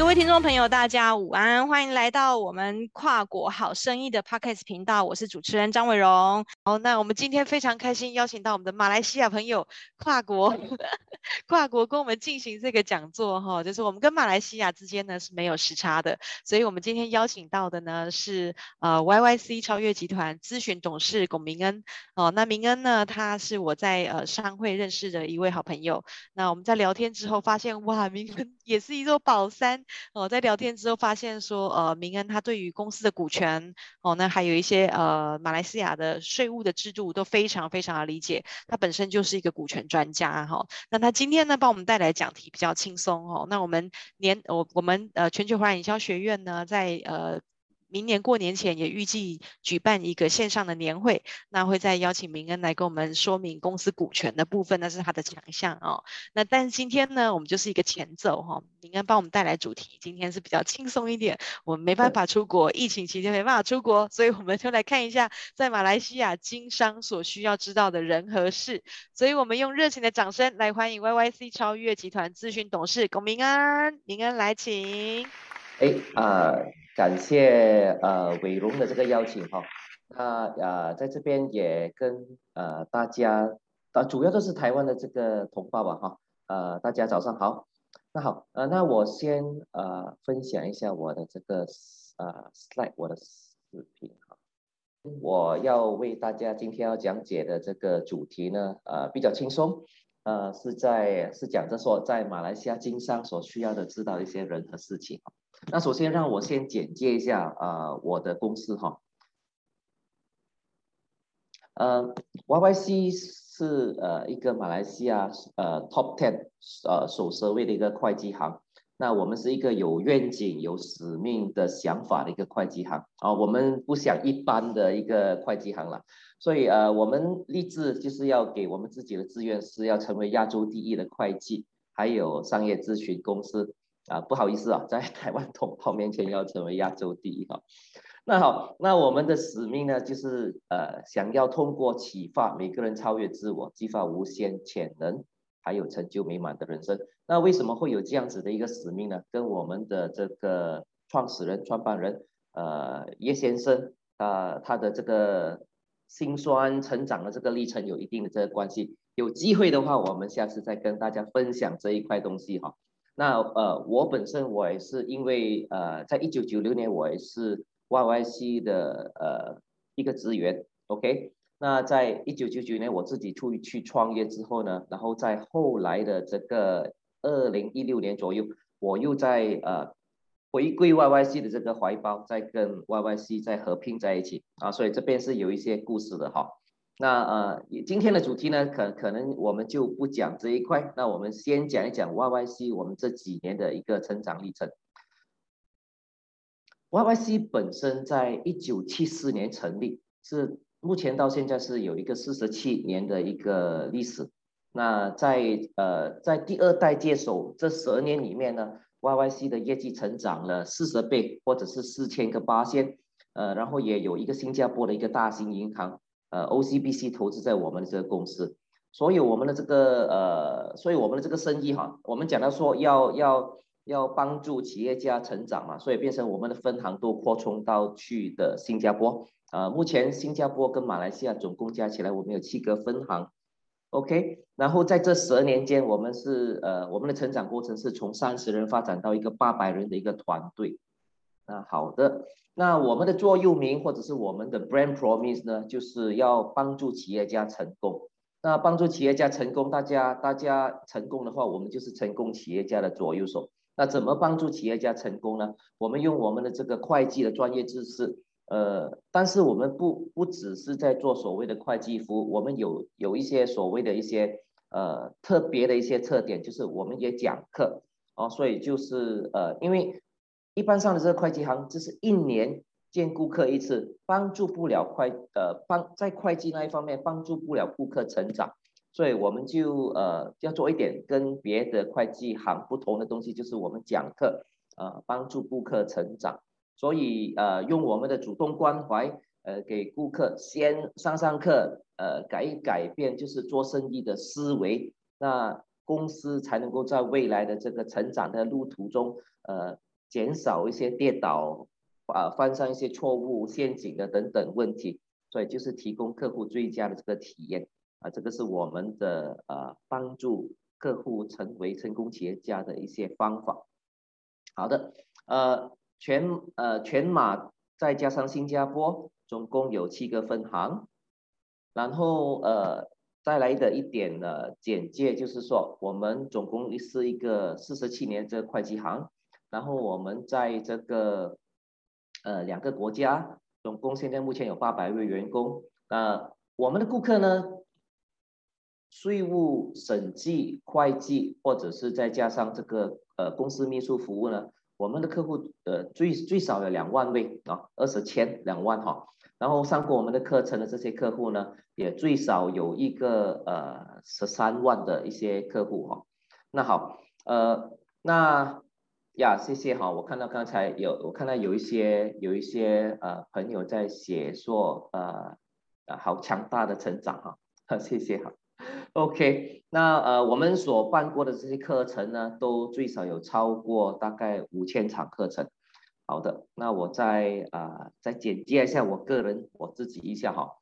各位听众朋友，大家午安，欢迎来到我们跨国好生意的 Podcast 频道，我是主持人张伟荣。好，那我们今天非常开心邀请到我们的马来西亚朋友跨国 跨国跟我们进行这个讲座哈，就是我们跟马来西亚之间呢是没有时差的，所以我们今天邀请到的呢是呃 YYC 超越集团咨询董事龚明恩哦，那明恩呢他是我在呃商会认识的一位好朋友，那我们在聊天之后发现哇，明恩也是一座宝山。哦，在聊天之后发现说，呃，明恩他对于公司的股权，哦，那还有一些呃马来西亚的税务的制度都非常非常的理解，他本身就是一个股权专家哈、哦。那他今天呢，帮我们带来讲题比较轻松哦。那我们年我我们呃全球华人营销学院呢，在呃。明年过年前也预计举办一个线上的年会，那会再邀请明恩来跟我们说明公司股权的部分，那是他的强项哦。那但是今天呢，我们就是一个前奏哈、哦，明恩帮我们带来主题，今天是比较轻松一点。我们没办法出国，疫情期间没办法出国，所以我们就来看一下在马来西亚经商所需要知道的人和事。所以我们用热情的掌声来欢迎 YYC 超越集团咨询董事龚明恩，明恩来请。哎啊。呃感谢呃伟荣的这个邀请哈，那呃在这边也跟呃大家，呃主要都是台湾的这个同胞吧哈，呃大家早上好，那好呃那我先呃分享一下我的这个呃 slide 我的视频哈，我要为大家今天要讲解的这个主题呢呃比较轻松，呃是在是讲着说在马来西亚经商所需要的知道一些人和事情。那首先让我先简介一下啊、呃，我的公司哈，呃，YYC 是呃一个马来西亚呃 Top Ten 呃首设位的一个会计行。那我们是一个有愿景、有使命的想法的一个会计行啊，我们不想一般的一个会计行了，所以呃，我们立志就是要给我们自己的志愿是要成为亚洲第一的会计，还有商业咨询公司。啊，不好意思啊，在 台湾同胞面前要成为亚洲第一哈。那好，那我们的使命呢，就是呃，想要通过启发每个人超越自我，激发无限潜能，还有成就美满的人生。那为什么会有这样子的一个使命呢？跟我们的这个创始人、创办人呃叶先生啊、他的这个辛酸成长的这个历程有一定的这个关系。有机会的话，我们下次再跟大家分享这一块东西哈。那呃，我本身我也是因为呃，在一九九六年我也是 YYC 的呃一个职员，OK。那在一九九九年我自己出去创业之后呢，然后在后来的这个二零一六年左右，我又在呃回归 YYC 的这个怀抱，再跟 YYC 再合并在一起啊，所以这边是有一些故事的哈。那呃，今天的主题呢，可可能我们就不讲这一块。那我们先讲一讲 YYC 我们这几年的一个成长历程。YYC 本身在一九七四年成立，是目前到现在是有一个四十七年的一个历史。那在呃在第二代接手这十二年里面呢，YYC 的业绩成长了四十倍，或者是四千个八千。呃，然后也有一个新加坡的一个大型银行。呃，OCBC 投资在我们的这个公司，所以我们的这个呃，所以我们的这个生意哈，我们讲到说要要要帮助企业家成长嘛，所以变成我们的分行都扩充到去的新加坡。呃，目前新加坡跟马来西亚总共加起来，我们有七个分行。OK，然后在这十二年间，我们是呃，我们的成长过程是从三十人发展到一个八百人的一个团队。那好的。那我们的座右铭或者是我们的 brand promise 呢，就是要帮助企业家成功。那帮助企业家成功，大家大家成功的话，我们就是成功企业家的左右手。那怎么帮助企业家成功呢？我们用我们的这个会计的专业知识，呃，但是我们不不只是在做所谓的会计服务，我们有有一些所谓的一些呃特别的一些特点，就是我们也讲课哦，所以就是呃，因为。一般上的这个会计行，就是一年见顾客一次，帮助不了会呃帮在会计那一方面帮助不了顾客成长，所以我们就呃要做一点跟别的会计行不同的东西，就是我们讲课呃帮助顾客成长，所以呃用我们的主动关怀呃给顾客先上上课呃改一改变就是做生意的思维，那公司才能够在未来的这个成长的路途中呃。减少一些跌倒啊，犯上一些错误陷阱的等等问题，所以就是提供客户最佳的这个体验啊，这个是我们的呃帮助客户成为成功企业家的一些方法。好的，呃全呃全马再加上新加坡，总共有七个分行，然后呃。带来的一点呢简介就是说，我们总共是一个四十七年这个会计行，然后我们在这个呃两个国家，总共现在目前有八百位员工。呃，我们的顾客呢，税务、审计、会计，或者是再加上这个呃公司秘书服务呢，我们的客户呃最最少有两万位啊，二十千两万哈。然后上过我们的课程的这些客户呢，也最少有一个呃十三万的一些客户哈。那好，呃，那呀，谢谢哈。我看到刚才有，我看到有一些有一些呃朋友在写说呃呃好强大的成长哈，谢谢哈。OK，那呃我们所办过的这些课程呢，都最少有超过大概五千场课程。好的，那我再啊、呃、再简介一下我个人我自己一下哈。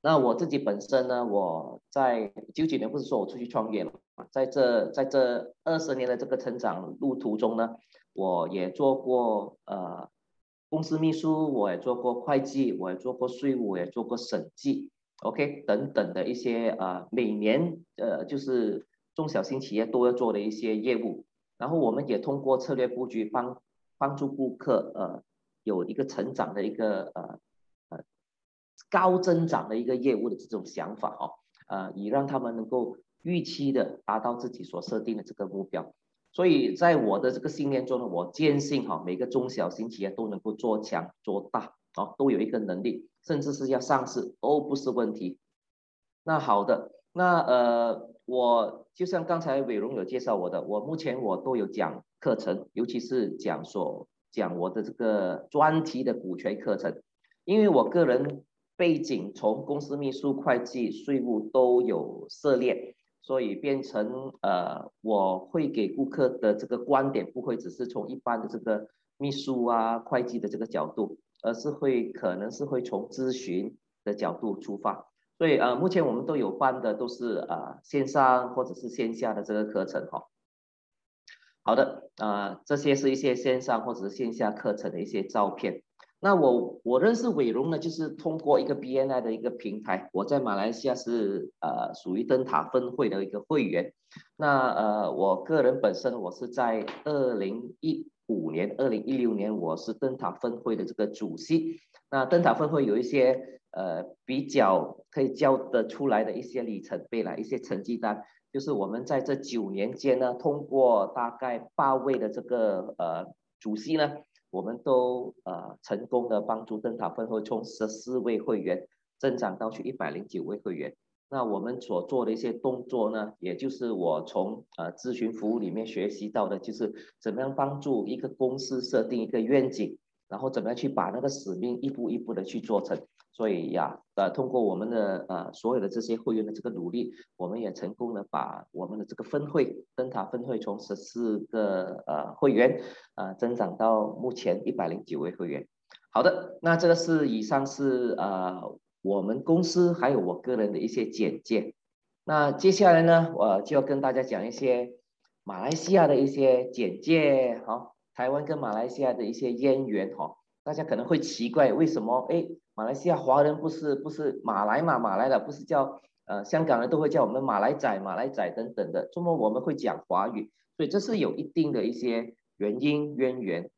那我自己本身呢，我在九九年不是说我出去创业了，在这在这二十年的这个成长路途中呢，我也做过呃公司秘书，我也做过会计，我也做过税务，我也做过审计，OK 等等的一些呃每年呃就是中小型企业都要做的一些业务，然后我们也通过策略布局帮。帮助顾客呃有一个成长的一个呃高增长的一个业务的这种想法哦，呃以让他们能够预期的达到自己所设定的这个目标。所以在我的这个信念中呢，我坚信哈，每个中小型企业都能够做强做大啊，都有一个能力，甚至是要上市都不是问题。那好的，那呃我就像刚才伟荣有介绍我的，我目前我都有讲。课程，尤其是讲说讲我的这个专题的股权课程，因为我个人背景从公司秘书、会计、税务都有涉猎，所以变成呃，我会给顾客的这个观点不会只是从一般的这个秘书啊、会计的这个角度，而是会可能是会从咨询的角度出发。所以呃，目前我们都有办的都是呃线上或者是线下的这个课程哈。好的，呃，这些是一些线上或者是线下课程的一些照片。那我我认识伟荣呢，就是通过一个 BNI 的一个平台。我在马来西亚是呃属于灯塔分会的一个会员。那呃，我个人本身我是在二零一五年、二零一六年，我是灯塔分会的这个主席。那灯塔分会有一些呃比较可以交得出来的一些里程碑啦，一些成绩单。就是我们在这九年间呢，通过大概八位的这个呃主席呢，我们都呃成功的帮助灯塔分会从十四位会员增长到去一百零九位会员。那我们所做的一些动作呢，也就是我从呃咨询服务里面学习到的，就是怎么样帮助一个公司设定一个愿景，然后怎么样去把那个使命一步一步的去做成。所以呀，呃，通过我们的呃所有的这些会员的这个努力，我们也成功的把我们的这个分会灯塔分会从十四个呃会员呃增长到目前一百零九位会员。好的，那这个是以上是呃我们公司还有我个人的一些简介。那接下来呢，我就要跟大家讲一些马来西亚的一些简介，好，台湾跟马来西亚的一些渊源哈。大家可能会奇怪，为什么哎？马来西亚华人不是不是马来嘛？马来的不是叫呃香港人都会叫我们马来仔、马来仔等等的，怎么我们会讲华语？所以这是有一定的一些原因渊源。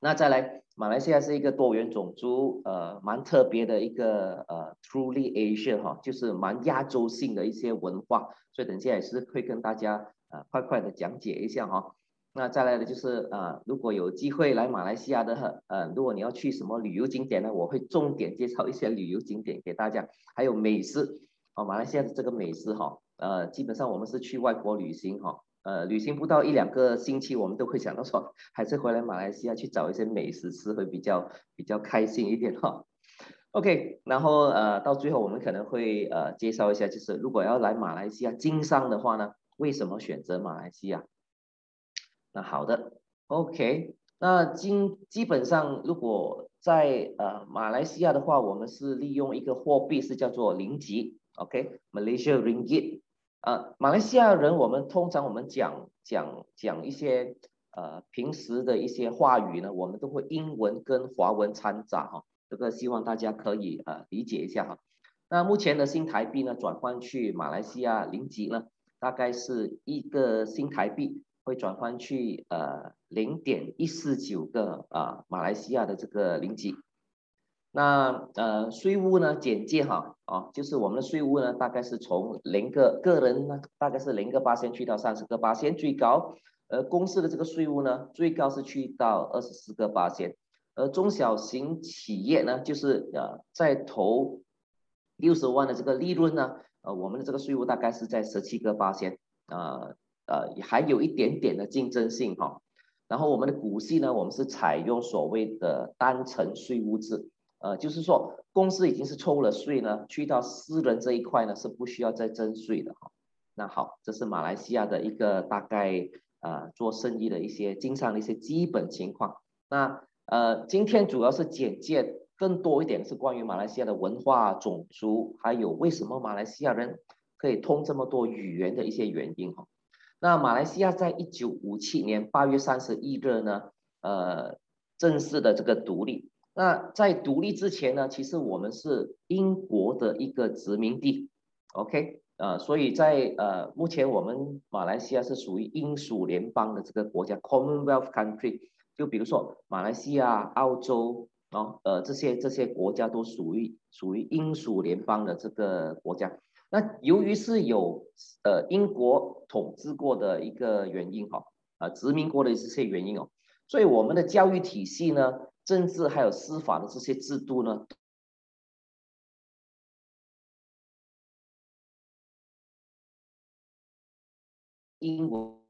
那再来，马来西亚是一个多元种族，呃，蛮特别的一个呃，truly Asian 哈，就是蛮亚洲性的一些文化。所以等下也是会跟大家呃快快的讲解一下哈。那再来的就是啊、呃，如果有机会来马来西亚的，呃，如果你要去什么旅游景点呢，我会重点介绍一些旅游景点给大家，还有美食，哦，马来西亚的这个美食哈，呃，基本上我们是去外国旅行哈，呃，旅行不到一两个星期，我们都会想到说，还是回来马来西亚去找一些美食吃会比较比较开心一点哈。OK，然后呃，到最后我们可能会呃介绍一下，就是如果要来马来西亚经商的话呢，为什么选择马来西亚？那好的 OK，那基基本上如果在呃马来西亚的话，我们是利用一个货币是叫做林吉，OK，Malaysia Ringgit。呃，马来西亚人我们通常我们讲讲讲一些呃平时的一些话语呢，我们都会英文跟华文掺杂哈，这个希望大家可以呃理解一下哈。那目前的新台币呢，转换去马来西亚林吉呢，大概是一个新台币会转换去呃零点一四九个啊、马来西亚的这个零级。那呃税务呢简介哈啊，就是我们的税务呢大概是从零个个人呢大概是零个八千去到三十个八千最高，呃公司的这个税务呢最高是去到二十四个八千，而中小型企业呢就是呃在投。六十万的这个利润呢，呃，我们的这个税务大概是在十七个八仙，呃呃，还有一点点的竞争性哈。然后我们的股息呢，我们是采用所谓的单层税务制，呃，就是说公司已经是抽了税呢，去到私人这一块呢是不需要再征税的哈。那好，这是马来西亚的一个大概呃做生意的一些经商的一些基本情况。那呃，今天主要是简介。更多一点是关于马来西亚的文化、种族，还有为什么马来西亚人可以通这么多语言的一些原因哈。那马来西亚在一九五七年八月三十一日呢，呃，正式的这个独立。那在独立之前呢，其实我们是英国的一个殖民地，OK，呃，所以在呃目前我们马来西亚是属于英属联邦的这个国家 Commonwealth Country，就比如说马来西亚、澳洲。哦，呃，这些这些国家都属于属于英属联邦的这个国家。那由于是有呃英国统治过的一个原因哈，啊、呃，殖民过的这些原因哦，所以我们的教育体系呢，政治还有司法的这些制度呢，英国，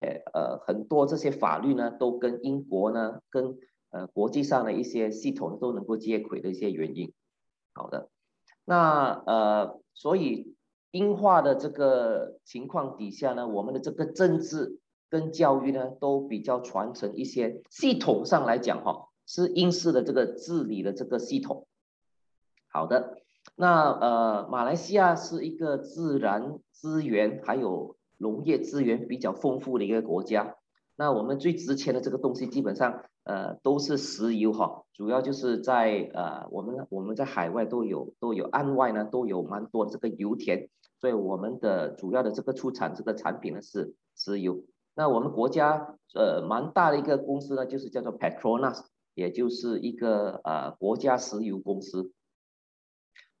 呃呃，很多这些法律呢，都跟英国呢，跟呃，国际上的一些系统都能够接轨的一些原因。好的，那呃，所以英化的这个情况底下呢，我们的这个政治跟教育呢，都比较传承一些系统上来讲哈，是英式的这个治理的这个系统。好的，那呃，马来西亚是一个自然资源还有农业资源比较丰富的一个国家。那我们最值钱的这个东西，基本上。呃，都是石油哈，主要就是在呃，我们我们在海外都有都有岸外呢都有蛮多的这个油田，所以我们的主要的这个出产这个产品呢是石油。那我们国家呃蛮大的一个公司呢，就是叫做 Petronas，也就是一个呃国家石油公司。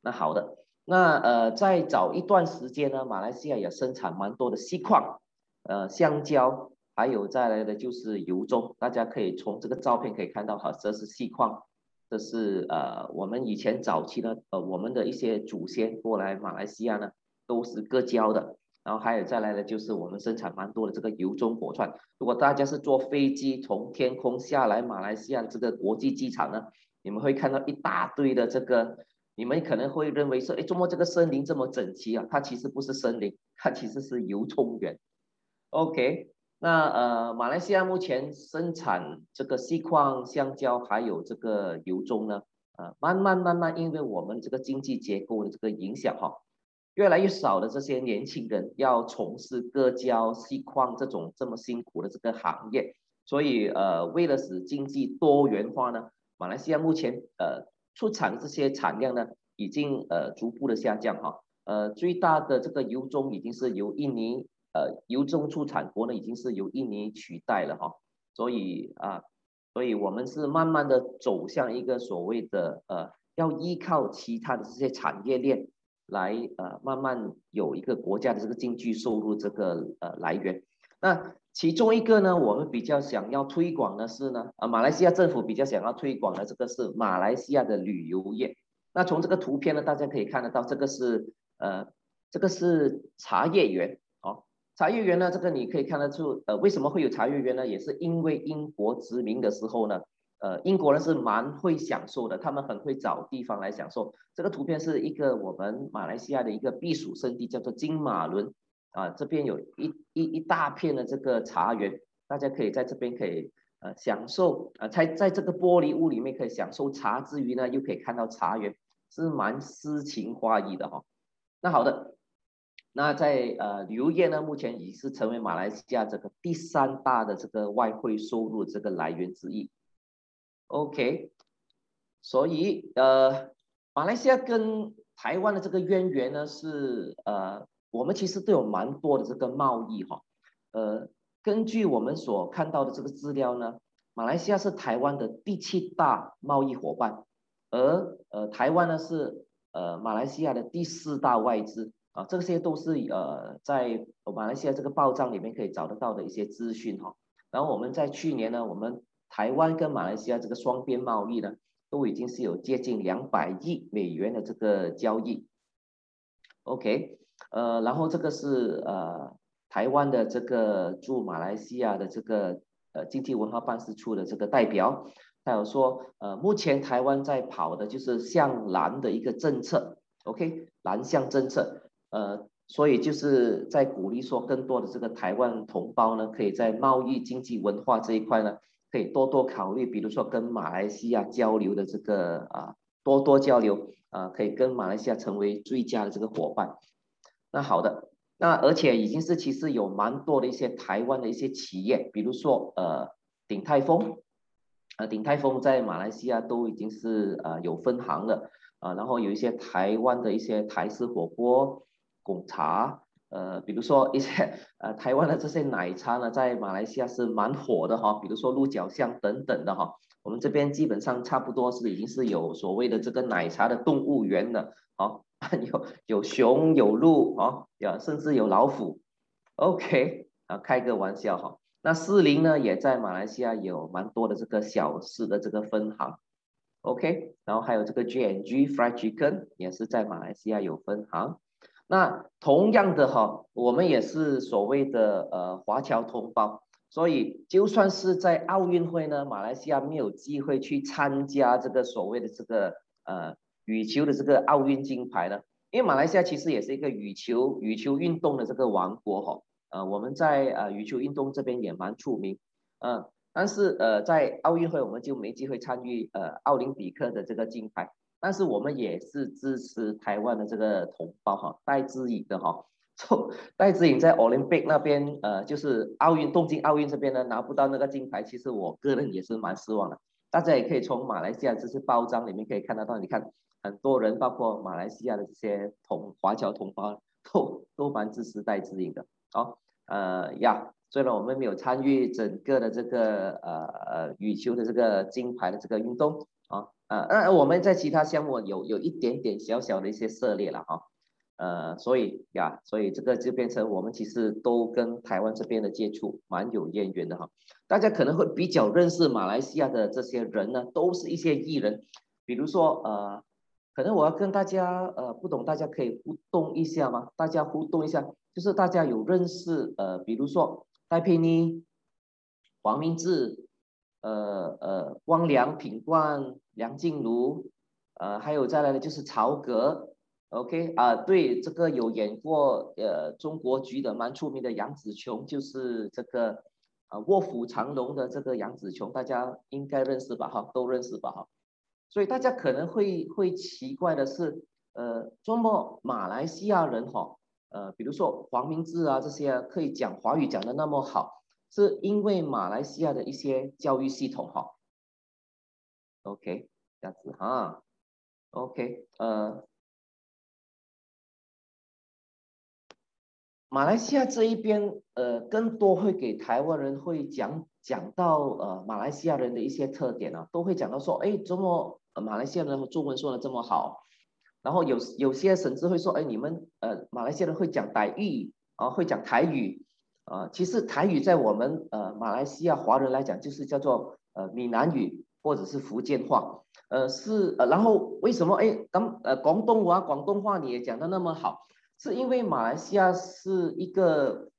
那好的，那呃在早一段时间呢，马来西亚也生产蛮多的锡矿，呃香蕉。还有再来的就是油棕，大家可以从这个照片可以看到哈，这是细矿，这是呃我们以前早期呢，呃我们的一些祖先过来马来西亚呢都是割胶的，然后还有再来的就是我们生产蛮多的这个油棕果串。如果大家是坐飞机从天空下来马来西亚这个国际机场呢，你们会看到一大堆的这个，你们可能会认为说，哎，怎么这个森林这么整齐啊？它其实不是森林，它其实是油棕园。OK。那呃，马来西亚目前生产这个锡矿、橡胶，还有这个油棕呢，呃，慢慢慢慢，因为我们这个经济结构的这个影响哈，越来越少的这些年轻人要从事割胶、锡矿这种这么辛苦的这个行业，所以呃，为了使经济多元化呢，马来西亚目前呃出产这些产量呢，已经呃逐步的下降哈，呃，最大的这个油棕已经是由印尼。呃，由中出产国呢，已经是由印尼取代了哈，所以啊，所以我们是慢慢的走向一个所谓的呃，要依靠其他的这些产业链来呃，慢慢有一个国家的这个经济收入这个呃来源。那其中一个呢，我们比较想要推广的是呢，啊，马来西亚政府比较想要推广的这个是马来西亚的旅游业。那从这个图片呢，大家可以看得到，这个是呃，这个是茶叶园。茶叶园呢，这个你可以看得出，呃，为什么会有茶叶园呢？也是因为英国殖民的时候呢，呃，英国人是蛮会享受的，他们很会找地方来享受。这个图片是一个我们马来西亚的一个避暑胜地，叫做金马伦啊，这边有一一一大片的这个茶园，大家可以在这边可以呃享受呃在在这个玻璃屋里面可以享受茶之余呢，又可以看到茶园，是蛮诗情画意的哈、哦。那好的，那在呃旅游业呢，目前已是成为马来西亚这个第三大的这个外汇收入这个来源之一。OK，所以呃马来西亚跟台湾的这个渊源呢是呃我们其实都有蛮多的这个贸易哈、呃根据我们所看到的这个资料呢，马来西亚是台湾的第七大贸易伙伴，而呃台湾呢是。呃，马来西亚的第四大外资啊，这些都是呃在马来西亚这个报账里面可以找得到的一些资讯哈。然后我们在去年呢，我们台湾跟马来西亚这个双边贸易呢，都已经是有接近两百亿美元的这个交易。OK，呃，然后这个是呃台湾的这个驻马来西亚的这个呃经济文化办事处的这个代表。他有说，呃，目前台湾在跑的就是向南的一个政策，OK，南向政策，呃，所以就是在鼓励说，更多的这个台湾同胞呢，可以在贸易、经济、文化这一块呢，可以多多考虑，比如说跟马来西亚交流的这个啊，多多交流啊，可以跟马来西亚成为最佳的这个伙伴。那好的，那而且已经是其实有蛮多的一些台湾的一些企业，比如说呃，鼎泰丰。呃，鼎泰丰在马来西亚都已经是呃有分行了啊，然后有一些台湾的一些台式火锅、贡茶，呃，比如说一些呃台湾的这些奶茶呢，在马来西亚是蛮火的哈，比如说鹿角巷等等的哈，我们这边基本上差不多是已经是有所谓的这个奶茶的动物园了，啊，有有熊有鹿啊，有甚至有老虎，OK 啊，开个玩笑哈。那士林呢，也在马来西亚有蛮多的这个小吃的这个分行，OK，然后还有这个 J&G Fried Chicken 也是在马来西亚有分行。那同样的哈，我们也是所谓的呃华侨同胞，所以就算是在奥运会呢，马来西亚没有机会去参加这个所谓的这个呃羽球的这个奥运金牌呢，因为马来西亚其实也是一个羽球羽球运动的这个王国哈。呃，我们在呃羽球运动这边也蛮出名，嗯、但是呃在奥运会我们就没机会参与呃奥林匹克的这个金牌，但是我们也是支持台湾的这个同胞哈，戴资颖的哈，从戴资颖在奥林匹克那边呃就是奥运东京奥运这边呢拿不到那个金牌，其实我个人也是蛮失望的。大家也可以从马来西亚这些包装里面可以看得到，你看很多人包括马来西亚的这些同华侨同胞都都蛮支持戴资颖的。好，呃呀，虽然我们没有参与整个的这个呃呃羽球的这个金牌的这个运动呃，呃我们在其他项目有有一点点小小的一些涉猎了哈，呃，所以呀，所以这个就变成我们其实都跟台湾这边的接触蛮有渊源的哈。大家可能会比较认识马来西亚的这些人呢，都是一些艺人，比如说呃，可能我要跟大家呃不懂，大家可以互动一下吗？大家互动一下。就是大家有认识呃，比如说戴佩妮、黄明志、呃呃汪良、品冠、梁静茹，呃还有再来的就是曹格，OK 啊、对这个有演过呃中国剧的蛮出名的杨紫琼，就是这个啊卧虎藏龙的这个杨紫琼，大家应该认识吧哈，都认识吧哈，所以大家可能会会奇怪的是，呃，这么马来西亚人哈。呃，比如说黄明志啊，这些可以讲华语讲的那么好，是因为马来西亚的一些教育系统哈。OK，这样子哈。OK，呃，马来西亚这一边呃，更多会给台湾人会讲讲到呃马来西亚人的一些特点啊，都会讲到说，哎，怎么马来西亚人中文说的这么好？然后有有些甚至会说，哎，你们呃马来西亚人会讲台语啊，会讲台语啊。其实台语在我们呃马来西亚华人来讲，就是叫做呃闽南语或者是福建话。呃是呃，然后为什么哎，刚呃广东话广东话你也讲得那么好？是因为马来西亚是一个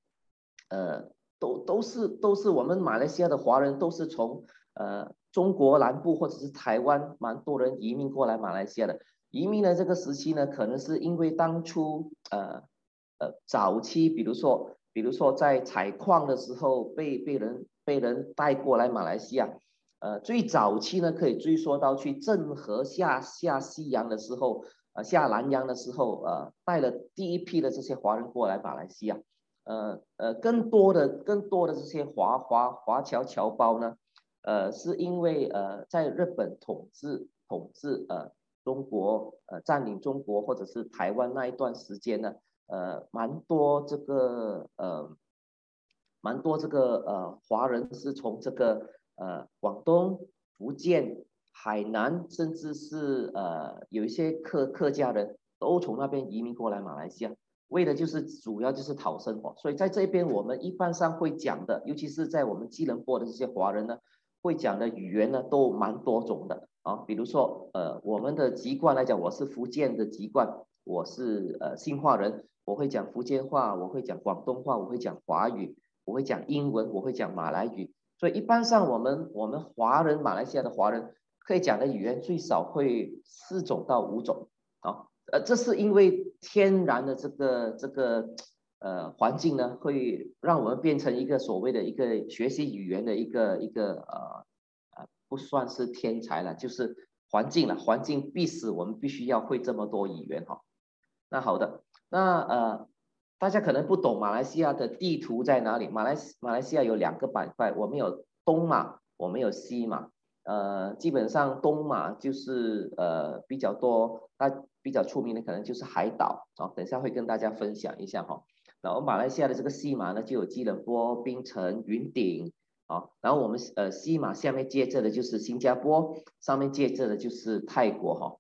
呃都都是都是我们马来西亚的华人都是从呃中国南部或者是台湾蛮多人移民过来马来西亚的。移民的这个时期呢，可能是因为当初呃呃早期，比如说比如说在采矿的时候被被人被人带过来马来西亚，呃，最早期呢可以追溯到去郑和下下西洋的时候，呃，下南洋的时候，呃，带了第一批的这些华人过来马来西亚，呃呃，更多的更多的这些华华华侨侨胞呢，呃，是因为呃在日本统治统治呃中国呃占领中国或者是台湾那一段时间呢。呃，蛮多这个呃，蛮多这个呃华人是从这个呃广东、福建、海南，甚至是呃有一些客客家人都从那边移民过来马来西亚，为的就是主要就是讨生活。所以在这边我们一般上会讲的，尤其是在我们吉隆坡的这些华人呢，会讲的语言呢都蛮多种的啊。比如说呃我们的籍贯来讲，我是福建的籍贯，我是呃兴化人。我会讲福建话，我会讲广东话，我会讲华语，我会讲英文，我会讲马来语。所以一般上我们我们华人马来西亚的华人可以讲的语言最少会四种到五种啊。呃，这是因为天然的这个这个呃环境呢，会让我们变成一个所谓的一个学习语言的一个一个呃呃不算是天才了，就是环境了，环境逼使我们必须要会这么多语言哈。那好的。那呃，大家可能不懂马来西亚的地图在哪里？马来马来西亚有两个板块，我们有东马，我们有西马。呃，基本上东马就是呃比较多，那比较出名的可能就是海岛啊。等一下会跟大家分享一下哈。然后马来西亚的这个西马呢，就有吉隆坡、槟城、云顶啊。然后我们呃西马下面接着的就是新加坡，上面接着的就是泰国哈。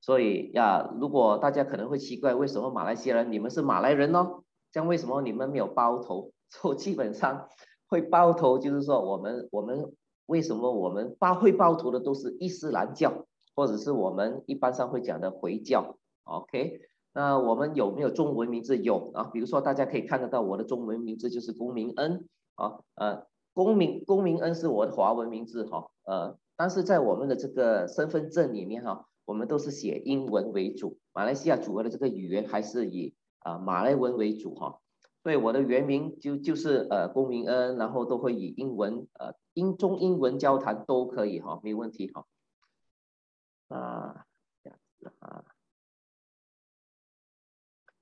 所以呀，如果大家可能会奇怪，为什么马来西亚人你们是马来人呢？这样为什么你们没有包头？就基本上会包头，就是说我们我们为什么我们包会包头的都是伊斯兰教，或者是我们一般上会讲的回教。OK，那我们有没有中文名字？有啊，比如说大家可以看得到我的中文名字就是龚明恩啊，呃，龚明龚明恩是我的华文名字哈，呃，但是在我们的这个身份证里面哈。我们都是写英文为主，马来西亚主要的这个语言还是以啊、呃、马来文为主哈，所以我的原名就就是呃龚明恩，然后都会以英文呃英中英文交谈都可以哈，没问题哈。啊，这样子啊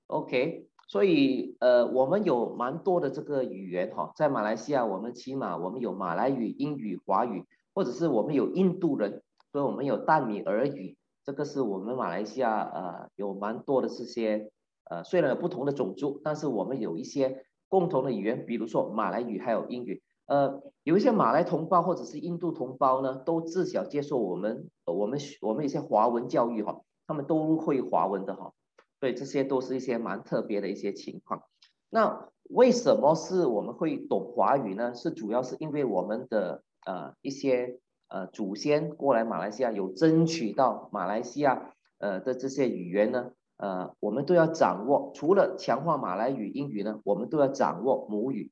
，OK，所以呃我们有蛮多的这个语言哈，在马来西亚我们起码我们有马来语、英语、华语，或者是我们有印度人，所以我们有淡米尔语。这个是我们马来西亚呃有蛮多的这些呃虽然有不同的种族，但是我们有一些共同的语言，比如说马来语还有英语。呃，有一些马来同胞或者是印度同胞呢，都自小接受我们我们我们一些华文教育哈，他们都会华文的哈，所以这些都是一些蛮特别的一些情况。那为什么是我们会懂华语呢？是主要是因为我们的呃一些。呃，祖先过来马来西亚有争取到马来西亚呃的这些语言呢，呃，我们都要掌握。除了强化马来语、英语呢，我们都要掌握母语。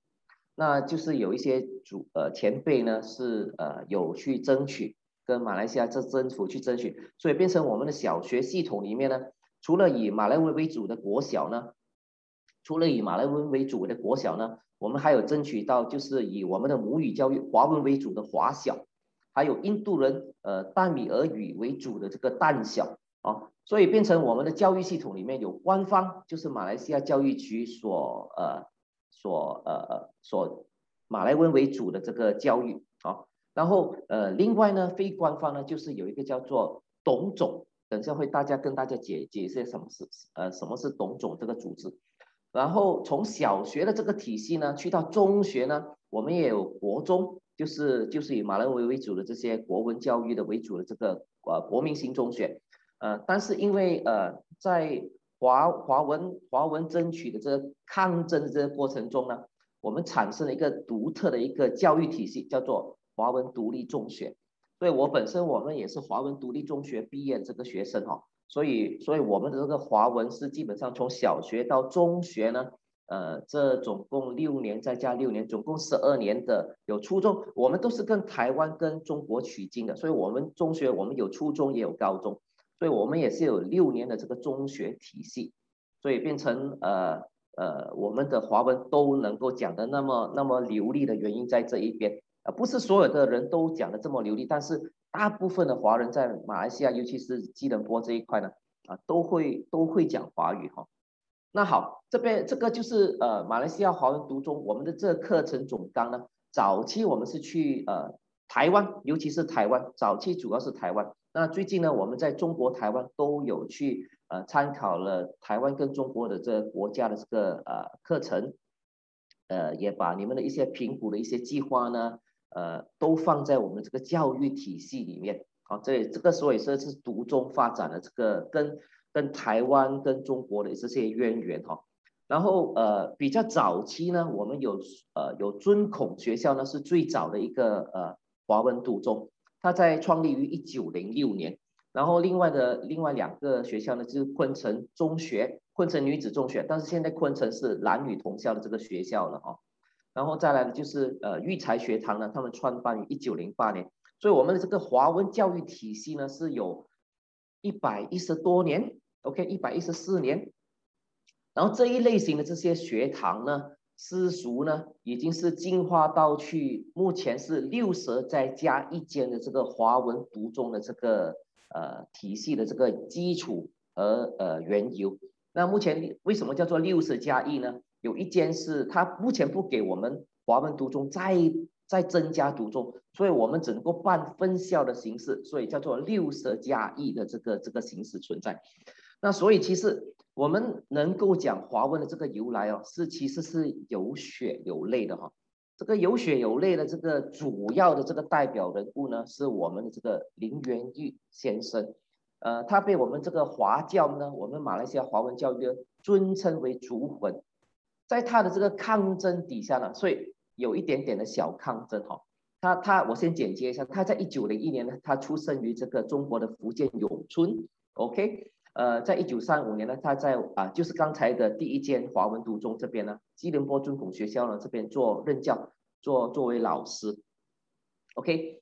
那就是有一些祖呃前辈呢是呃有去争取，跟马来西亚这政府去争取，所以变成我们的小学系统里面呢，除了以马来文为主的国小呢，除了以马来文为主的国小呢，我们还有争取到就是以我们的母语教育华文为主的华小。还有印度人，呃，淡米尔语为主的这个淡小啊，所以变成我们的教育系统里面有官方，就是马来西亚教育局所呃所呃呃所马来文为主的这个教育啊，然后呃另外呢非官方呢就是有一个叫做董总，等下会大家跟大家解解释什么是呃什么是董总这个组织，然后从小学的这个体系呢去到中学呢，我们也有国中。就是就是以马来文为主的这些国文教育的为主的这个呃国民型中学，呃，但是因为呃在华华文华文争取的这个抗争的这个过程中呢，我们产生了一个独特的一个教育体系，叫做华文独立中学。所以我本身我们也是华文独立中学毕业的这个学生哈，所以所以我们的这个华文是基本上从小学到中学呢。呃，这总共六年，再加六年，总共十二年的有初中，我们都是跟台湾跟中国取经的，所以我们中学我们有初中也有高中，所以我们也是有六年的这个中学体系，所以变成呃呃我们的华文都能够讲得那么那么流利的原因在这一边啊，不是所有的人都讲得这么流利，但是大部分的华人在马来西亚，尤其是吉隆坡这一块呢，啊都会都会讲华语哈。那好，这边这个就是呃马来西亚华文读中我们的这课程总纲呢，早期我们是去呃台湾，尤其是台湾，早期主要是台湾。那最近呢，我们在中国台湾都有去呃参考了台湾跟中国的这个国家的这个呃课程，呃也把你们的一些评估的一些计划呢，呃都放在我们这个教育体系里面。好，这这个所以说是独中发展的这个跟跟台湾跟中国的这些渊源哈。然后呃比较早期呢，我们有呃有尊孔学校呢是最早的一个呃华文独中。它在创立于一九零六年，然后另外的另外两个学校呢，就是昆城中学、昆城女子中学，但是现在昆城是男女同校的这个学校了哈。然后再来的就是呃育才学堂呢，他们创办于一九零八年，所以我们的这个华文教育体系呢是有一百一十多年，OK，一百一十四年。然后这一类型的这些学堂呢。私塾呢，已经是进化到去，目前是六十再加一间的这个华文读中的这个呃体系的这个基础和呃缘由。那目前为什么叫做六十加一呢？有一间是它目前不给我们华文读中再在增加读中，所以我们只能够办分校的形式，所以叫做六十加一的这个这个形式存在。那所以其实。我们能够讲华文的这个由来哦，是其实是有血有泪的哈。这个有血有泪的这个主要的这个代表人物呢，是我们的这个林元玉先生。呃，他被我们这个华教呢，我们马来西亚华文教育尊称为祖魂。在他的这个抗争底下呢，所以有一点点的小抗争哈。他他，我先简介一下，他在一九零一年呢，他出生于这个中国的福建永春，OK。呃，在一九三五年呢，他在啊，就是刚才的第一间华文读中这边呢，吉隆坡尊孔学校呢这边做任教，做作为老师。OK，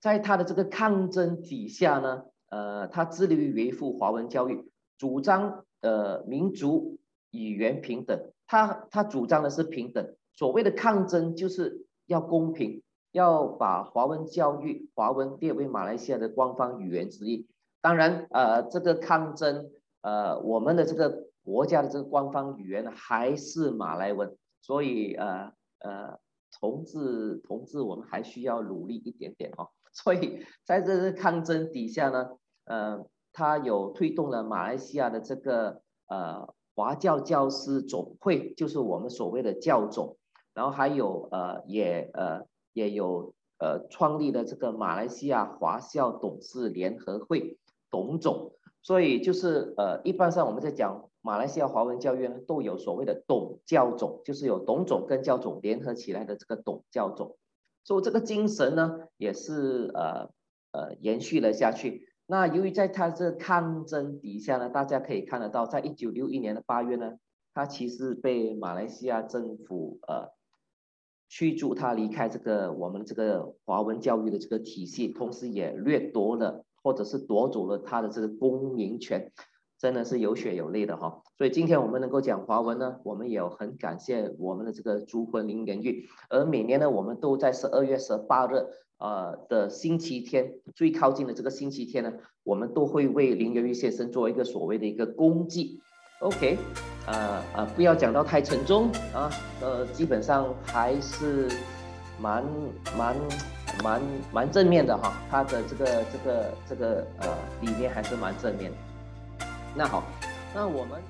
在他的这个抗争底下呢，呃，他致力于维护华文教育，主张呃民族语言平等。他他主张的是平等，所谓的抗争就是要公平，要把华文教育华文列为马来西亚的官方语言之一。当然，呃，这个抗争，呃，我们的这个国家的这个官方语言还是马来文，所以，呃，呃，同志，同志，我们还需要努力一点点哦。所以，在这个抗争底下呢，呃，他有推动了马来西亚的这个呃华教教师总会，就是我们所谓的教总，然后还有呃也呃也有呃创立了这个马来西亚华校董事联合会。董总，所以就是呃，一般上我们在讲马来西亚华文教育，都有所谓的董教总，就是有董总跟教总联合起来的这个董教总，所以这个精神呢，也是呃呃延续了下去。那由于在他这抗争底下呢，大家可以看得到，在一九六一年的八月呢，他其实被马来西亚政府呃驱逐他离开这个我们这个华文教育的这个体系，同时也掠夺了。或者是夺走了他的这个公民权，真的是有血有泪的哈。所以今天我们能够讲华文呢，我们也很感谢我们的这个祖魂林元玉。而每年呢，我们都在十二月十八日呃的星期天，最靠近的这个星期天呢，我们都会为林元玉先生做一个所谓的一个公祭。OK，呃呃，不要讲到太沉重啊，呃，基本上还是蛮蛮。蛮蛮正面的哈，他的这个这个这个呃理念还是蛮正面的。那好，那我们。